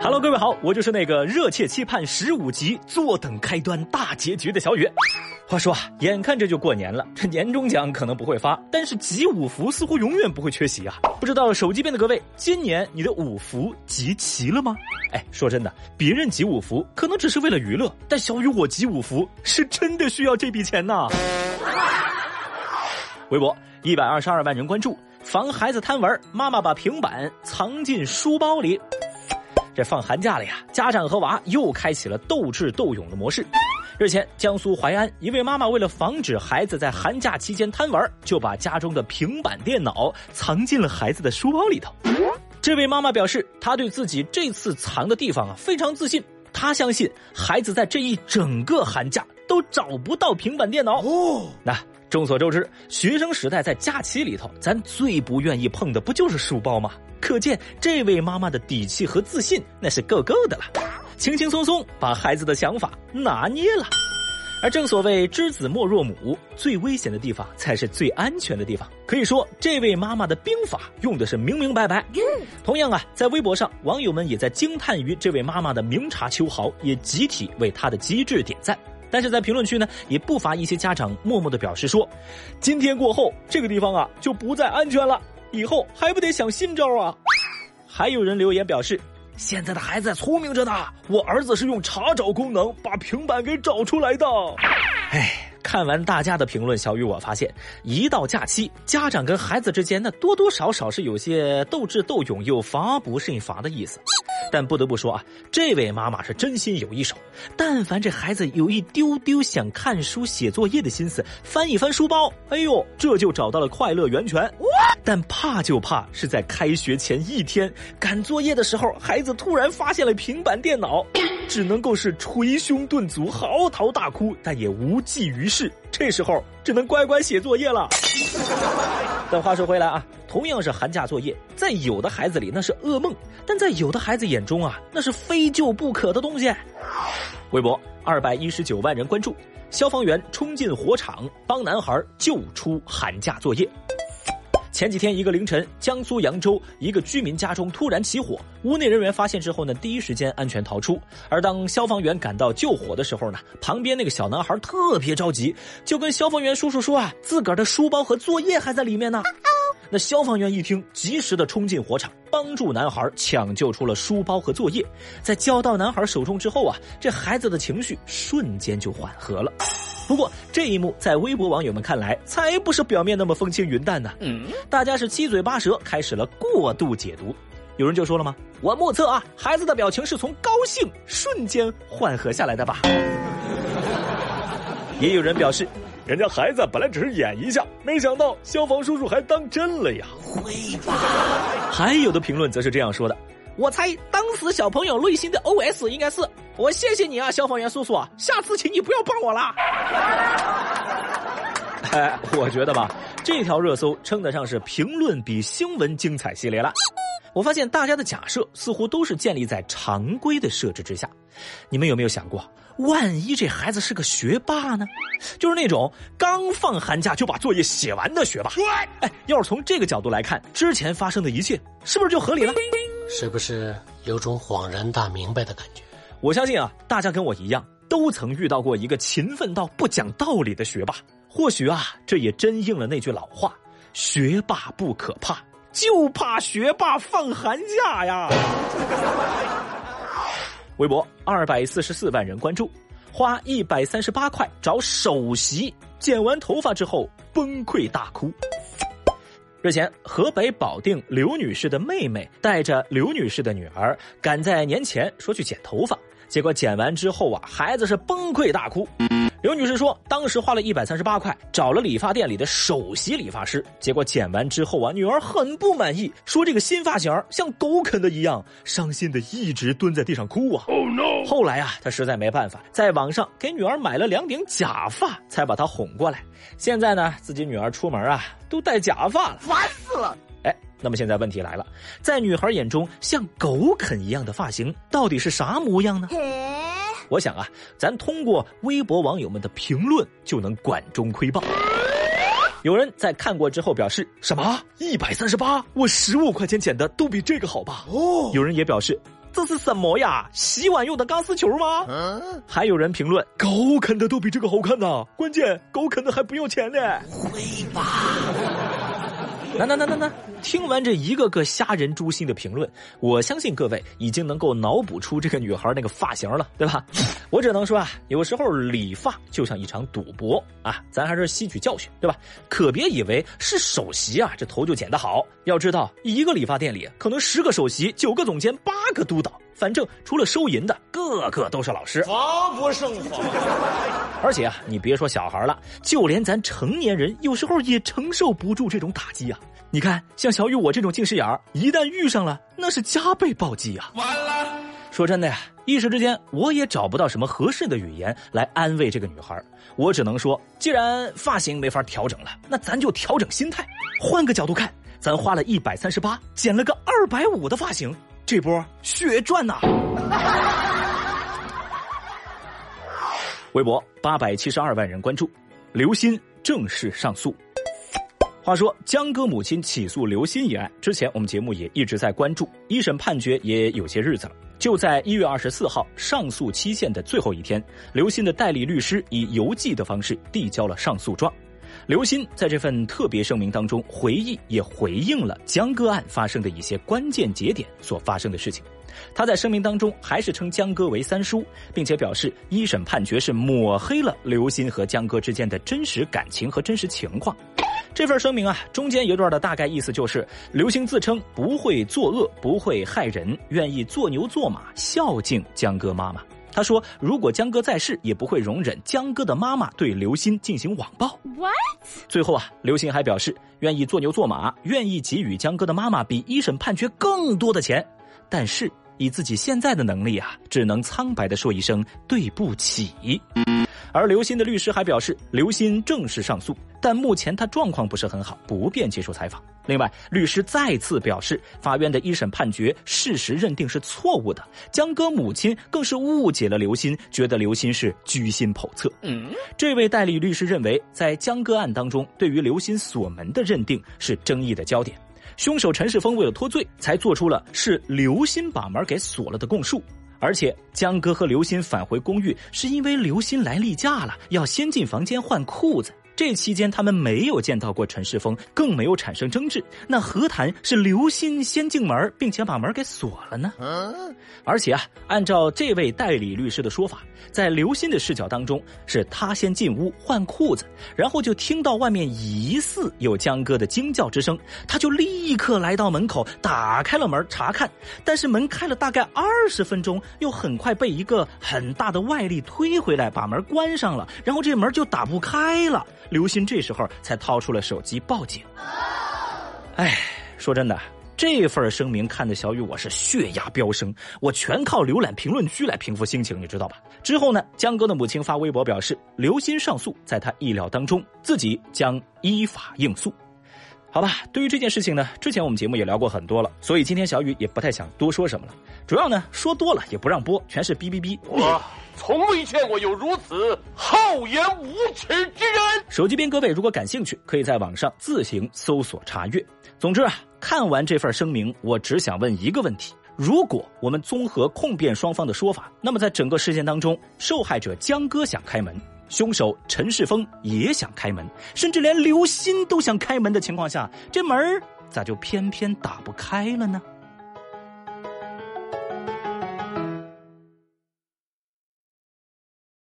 Hello，各位好，我就是那个热切期盼十五集、坐等开端大结局的小雨。话说啊，眼看着就过年了，这年终奖可能不会发，但是集五福似乎永远不会缺席啊！不知道手机边的各位，今年你的五福集齐了吗？哎，说真的，别人集五福可能只是为了娱乐，但小雨我集五福是真的需要这笔钱呐！微博一百二十二万人关注，防孩子贪玩，妈妈把平板藏进书包里。这放寒假了呀，家长和娃又开启了斗智斗勇的模式。日前，江苏淮安一位妈妈为了防止孩子在寒假期间贪玩，就把家中的平板电脑藏进了孩子的书包里头。这位妈妈表示，她对自己这次藏的地方啊非常自信，她相信孩子在这一整个寒假都找不到平板电脑。哦，那。众所周知，学生时代在假期里头，咱最不愿意碰的不就是书包吗？可见这位妈妈的底气和自信那是够够的了，轻轻松松把孩子的想法拿捏了。而正所谓知子莫若母，最危险的地方才是最安全的地方。可以说，这位妈妈的兵法用的是明明白白。同样啊，在微博上，网友们也在惊叹于这位妈妈的明察秋毫，也集体为她的机智点赞。但是在评论区呢，也不乏一些家长默默的表示说：“今天过后，这个地方啊就不再安全了，以后还不得想新招啊？”还有人留言表示：“现在的孩子聪明着呢，我儿子是用查找功能把平板给找出来的。”哎。看完大家的评论，小雨我发现，一到假期，家长跟孩子之间那多多少少是有些斗智斗勇又防不胜防的意思。但不得不说啊，这位妈妈是真心有一手。但凡这孩子有一丢丢想看书写作业的心思，翻一翻书包，哎呦，这就找到了快乐源泉。但怕就怕是在开学前一天赶作业的时候，孩子突然发现了平板电脑，只能够是捶胸顿足、嚎啕大哭，但也无济于事。这时候只能乖乖写作业了。但话说回来啊，同样是寒假作业，在有的孩子里那是噩梦，但在有的孩子眼中啊，那是非救不可的东西。微博二百一十九万人关注，消防员冲进火场帮男孩救出寒假作业。前几天一个凌晨，江苏扬州一个居民家中突然起火，屋内人员发现之后呢，第一时间安全逃出。而当消防员赶到救火的时候呢，旁边那个小男孩特别着急，就跟消防员叔叔说啊，自个儿的书包和作业还在里面呢。那消防员一听，及时的冲进火场，帮助男孩抢救出了书包和作业。在交到男孩手中之后啊，这孩子的情绪瞬间就缓和了。不过这一幕在微博网友们看来，才不是表面那么风轻云淡呢。嗯，大家是七嘴八舌，开始了过度解读。有人就说了吗？我目测啊，孩子的表情是从高兴瞬间缓和下来的吧。也有人表示，人家孩子本来只是演一下，没想到消防叔叔还当真了呀。会吧？还有的评论则是这样说的。我猜当时小朋友内心的 OS 应该是：我谢谢你啊，消防员叔叔啊，下次请你不要帮我啦。哎，我觉得吧，这条热搜称得上是评论比新闻精彩系列了。我发现大家的假设似乎都是建立在常规的设置之下。你们有没有想过，万一这孩子是个学霸呢？就是那种刚放寒假就把作业写完的学霸。哎，要是从这个角度来看，之前发生的一切是不是就合理了？是不是有种恍然大明白的感觉？我相信啊，大家跟我一样，都曾遇到过一个勤奋到不讲道理的学霸。或许啊，这也真应了那句老话：学霸不可怕，就怕学霸放寒假呀。微博二百四十四万人关注，花一百三十八块找首席，剪完头发之后崩溃大哭。日前，河北保定刘女士的妹妹带着刘女士的女儿赶在年前说去剪头发，结果剪完之后啊，孩子是崩溃大哭。刘女士说，当时花了一百三十八块找了理发店里的首席理发师，结果剪完之后啊，女儿很不满意，说这个新发型像狗啃的一样，伤心的一直蹲在地上哭啊。Oh no！后来啊，她实在没办法，在网上给女儿买了两顶假发，才把她哄过来。现在呢，自己女儿出门啊都戴假发了，烦死了。哎，那么现在问题来了，在女孩眼中像狗啃一样的发型到底是啥模样呢？我想啊，咱通过微博网友们的评论就能管中窥豹。有人在看过之后表示：“什么一百三十八？我十五块钱捡的都比这个好吧？”哦，有人也表示。这是什么呀？洗碗用的钢丝球吗？还有人评论狗啃的都比这个好看呢，关键狗啃的还不要钱呢。会吧？那那那那那！听完这一个个虾仁诛心的评论，我相信各位已经能够脑补出这个女孩那个发型了，对吧？我只能说啊，有时候理发就像一场赌博啊，咱还是吸取教训，对吧？可别以为是首席啊，这头就剪得好。要知道，一个理发店里可能十个首席，九个总监，八个督导，反正除了收银的，个个都是老师，防不胜防。而且啊，你别说小孩了，就连咱成年人，有时候也承受不住这种打击啊。你看，像小雨我这种近视眼儿，一旦遇上了，那是加倍暴击啊！完了。说真的呀，一时之间我也找不到什么合适的语言来安慰这个女孩，我只能说，既然发型没法调整了，那咱就调整心态，换个角度看，咱花了一百三十八，剪了个二百五的发型，这波血赚呐！微博八百七十二万人关注，刘鑫正式上诉。话说江歌母亲起诉刘鑫一案，之前我们节目也一直在关注，一审判决也有些日子了。就在一月二十四号上诉期限的最后一天，刘鑫的代理律师以邮寄的方式递交了上诉状。刘鑫在这份特别声明当中回忆也回应了江歌案发生的一些关键节点所发生的事情。他在声明当中还是称江歌为三叔，并且表示一审判决是抹黑了刘鑫和江歌之间的真实感情和真实情况。这份声明啊，中间一段的大概意思就是，刘星自称不会作恶，不会害人，愿意做牛做马，孝敬江歌妈妈。他说，如果江歌在世，也不会容忍江歌的妈妈对刘鑫进行网暴。What？最后啊，刘鑫还表示愿意做牛做马，愿意给予江歌的妈妈比一审判决更多的钱，但是以自己现在的能力啊，只能苍白的说一声对不起。而刘鑫的律师还表示，刘鑫正式上诉，但目前他状况不是很好，不便接受采访。另外，律师再次表示，法院的一审判决事实认定是错误的，江歌母亲更是误解了刘鑫，觉得刘鑫是居心叵测。嗯，这位代理律师认为，在江歌案当中，对于刘鑫锁门的认定是争议的焦点，凶手陈世峰为了脱罪，才做出了是刘鑫把门给锁了的供述。而且江哥和刘鑫返回公寓，是因为刘鑫来例假了，要先进房间换裤子。这期间他们没有见到过陈世峰，更没有产生争执。那何谈是刘鑫先进门，并且把门给锁了呢？而且啊，按照这位代理律师的说法，在刘鑫的视角当中，是他先进屋换裤子，然后就听到外面疑似有江哥的惊叫之声，他就立刻来到门口打开了门查看。但是门开了大概二十分钟，又很快被一个很大的外力推回来，把门关上了，然后这门就打不开了。刘鑫这时候才掏出了手机报警。哎，说真的，这份声明看的小雨我是血压飙升，我全靠浏览评论区来平复心情，你知道吧？之后呢，江哥的母亲发微博表示，刘鑫上诉在他意料当中，自己将依法应诉。好吧，对于这件事情呢，之前我们节目也聊过很多了，所以今天小雨也不太想多说什么了。主要呢，说多了也不让播，全是哔哔哔。我从未见过有如此厚颜无耻之人。手机边各位如果感兴趣，可以在网上自行搜索查阅。总之啊，看完这份声明，我只想问一个问题：如果我们综合控辩双方的说法，那么在整个事件当中，受害者江哥想开门。凶手陈世峰也想开门，甚至连刘鑫都想开门的情况下，这门咋就偏偏打不开了呢？